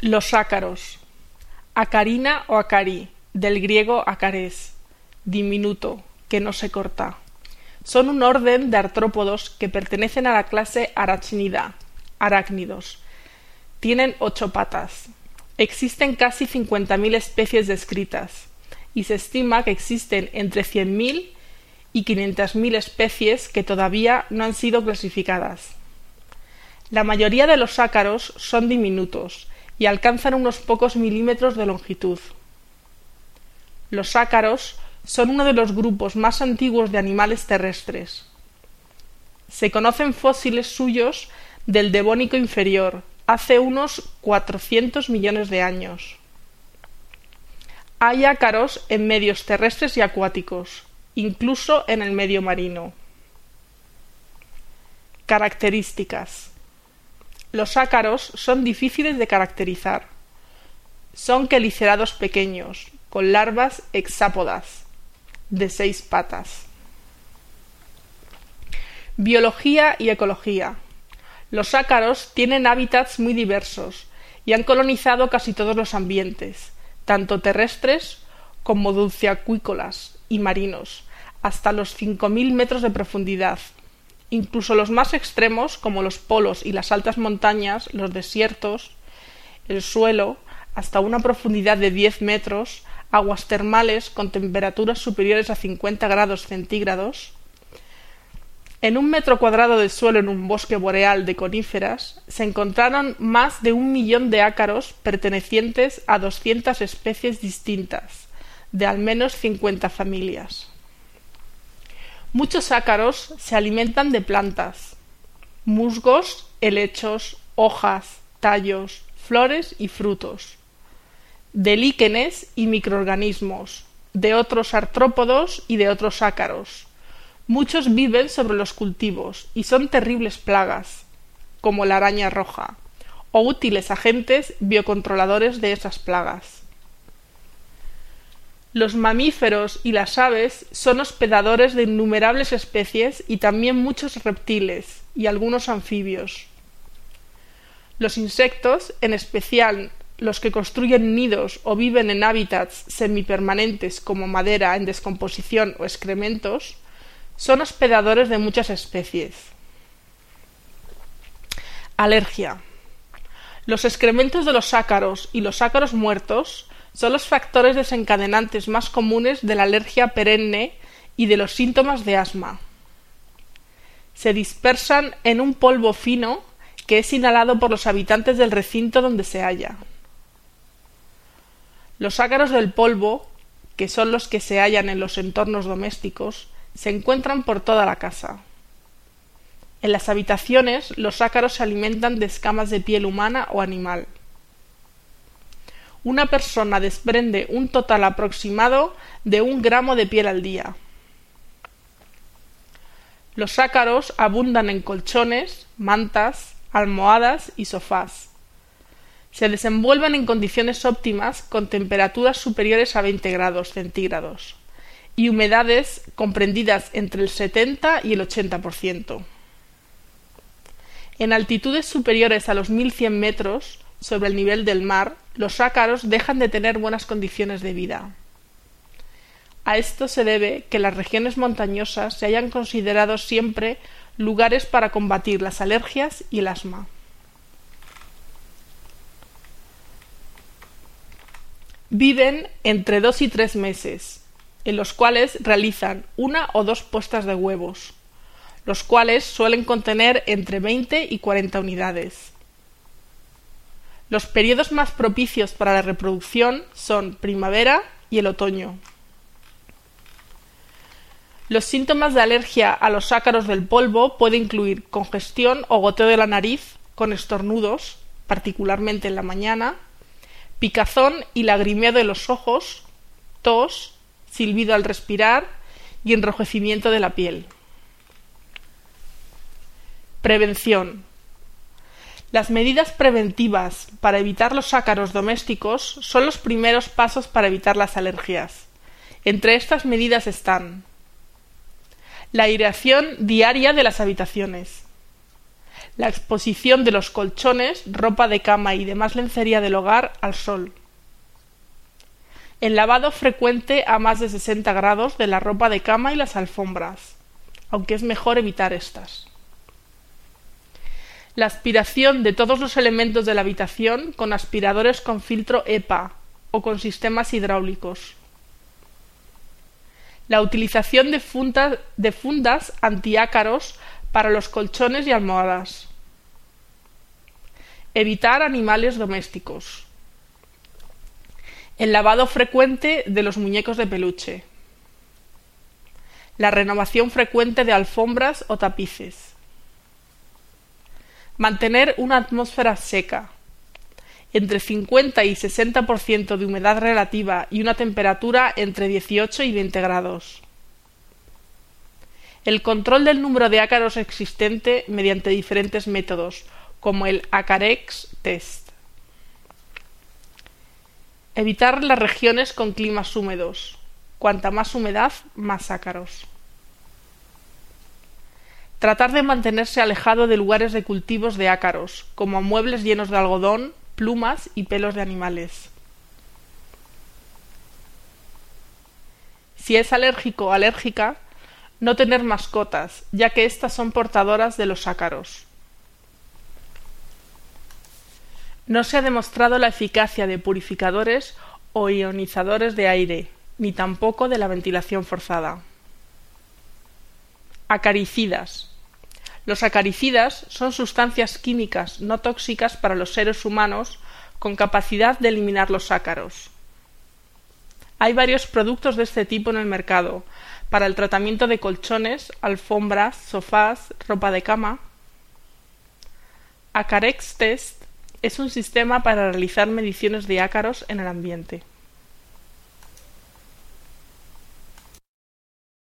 Los ácaros. Acarina o acari, del griego acares, diminuto, que no se corta. Son un orden de artrópodos que pertenecen a la clase Arachnida, arácnidos. Tienen ocho patas. Existen casi 50.000 especies descritas y se estima que existen entre 100.000 y 500.000 especies que todavía no han sido clasificadas. La mayoría de los ácaros son diminutos y alcanzan unos pocos milímetros de longitud. Los ácaros son uno de los grupos más antiguos de animales terrestres. Se conocen fósiles suyos del Devónico inferior, hace unos 400 millones de años. Hay ácaros en medios terrestres y acuáticos, incluso en el medio marino. Características. Los ácaros son difíciles de caracterizar. Son quelicerados pequeños, con larvas hexápodas, de seis patas. Biología y ecología. Los ácaros tienen hábitats muy diversos y han colonizado casi todos los ambientes, tanto terrestres como dulceacuícolas y marinos, hasta los 5.000 metros de profundidad. Incluso los más extremos, como los polos y las altas montañas, los desiertos, el suelo, hasta una profundidad de 10 metros, aguas termales con temperaturas superiores a 50 grados centígrados, en un metro cuadrado de suelo en un bosque boreal de coníferas se encontraron más de un millón de ácaros pertenecientes a 200 especies distintas, de al menos 50 familias. Muchos ácaros se alimentan de plantas, musgos, helechos, hojas, tallos, flores y frutos de líquenes y microorganismos, de otros artrópodos y de otros ácaros. Muchos viven sobre los cultivos y son terribles plagas, como la araña roja, o útiles agentes biocontroladores de esas plagas. Los mamíferos y las aves son hospedadores de innumerables especies y también muchos reptiles y algunos anfibios. Los insectos, en especial los que construyen nidos o viven en hábitats semipermanentes como madera en descomposición o excrementos, son hospedadores de muchas especies. Alergia. Los excrementos de los ácaros y los ácaros muertos son los factores desencadenantes más comunes de la alergia perenne y de los síntomas de asma. Se dispersan en un polvo fino que es inhalado por los habitantes del recinto donde se halla. Los ácaros del polvo, que son los que se hallan en los entornos domésticos, se encuentran por toda la casa. En las habitaciones los ácaros se alimentan de escamas de piel humana o animal. Una persona desprende un total aproximado de un gramo de piel al día. Los ácaros abundan en colchones, mantas, almohadas y sofás se desenvuelven en condiciones óptimas con temperaturas superiores a 20 grados centígrados y humedades comprendidas entre el 70 y el 80%. En altitudes superiores a los 1100 metros sobre el nivel del mar, los ácaros dejan de tener buenas condiciones de vida. A esto se debe que las regiones montañosas se hayan considerado siempre lugares para combatir las alergias y el asma. Viven entre dos y tres meses, en los cuales realizan una o dos puestas de huevos, los cuales suelen contener entre 20 y 40 unidades. Los periodos más propicios para la reproducción son primavera y el otoño. Los síntomas de alergia a los ácaros del polvo pueden incluir congestión o goteo de la nariz con estornudos, particularmente en la mañana, picazón y lagrimeo de los ojos, tos, silbido al respirar y enrojecimiento de la piel. Prevención. Las medidas preventivas para evitar los ácaros domésticos son los primeros pasos para evitar las alergias. Entre estas medidas están la aireación diaria de las habitaciones, la exposición de los colchones, ropa de cama y demás lencería del hogar al sol. El lavado frecuente a más de 60 grados de la ropa de cama y las alfombras, aunque es mejor evitar estas. La aspiración de todos los elementos de la habitación con aspiradores con filtro EPA o con sistemas hidráulicos. La utilización de, fundas, antiácaros para los colchones y almohadas. Evitar animales domésticos. El lavado frecuente de los muñecos de peluche. La renovación frecuente de alfombras o tapices. Mantener una atmósfera seca. Entre 50 y 60% de humedad relativa y una temperatura entre 18 y 20 grados. El control del número de ácaros existente mediante diferentes métodos, como el Acarex test. Evitar las regiones con climas húmedos. Cuanta más humedad, más ácaros. Tratar de mantenerse alejado de lugares de cultivos de ácaros, como muebles llenos de algodón, plumas y pelos de animales. Si es alérgico o alérgica, no tener mascotas, ya que éstas son portadoras de los ácaros. No se ha demostrado la eficacia de purificadores o ionizadores de aire, ni tampoco de la ventilación forzada. Acaricidas. Los acaricidas son sustancias químicas no tóxicas para los seres humanos con capacidad de eliminar los ácaros. Hay varios productos de este tipo en el mercado, para el tratamiento de colchones, alfombras, sofás, ropa de cama. Acarex Test es un sistema para realizar mediciones de ácaros en el ambiente.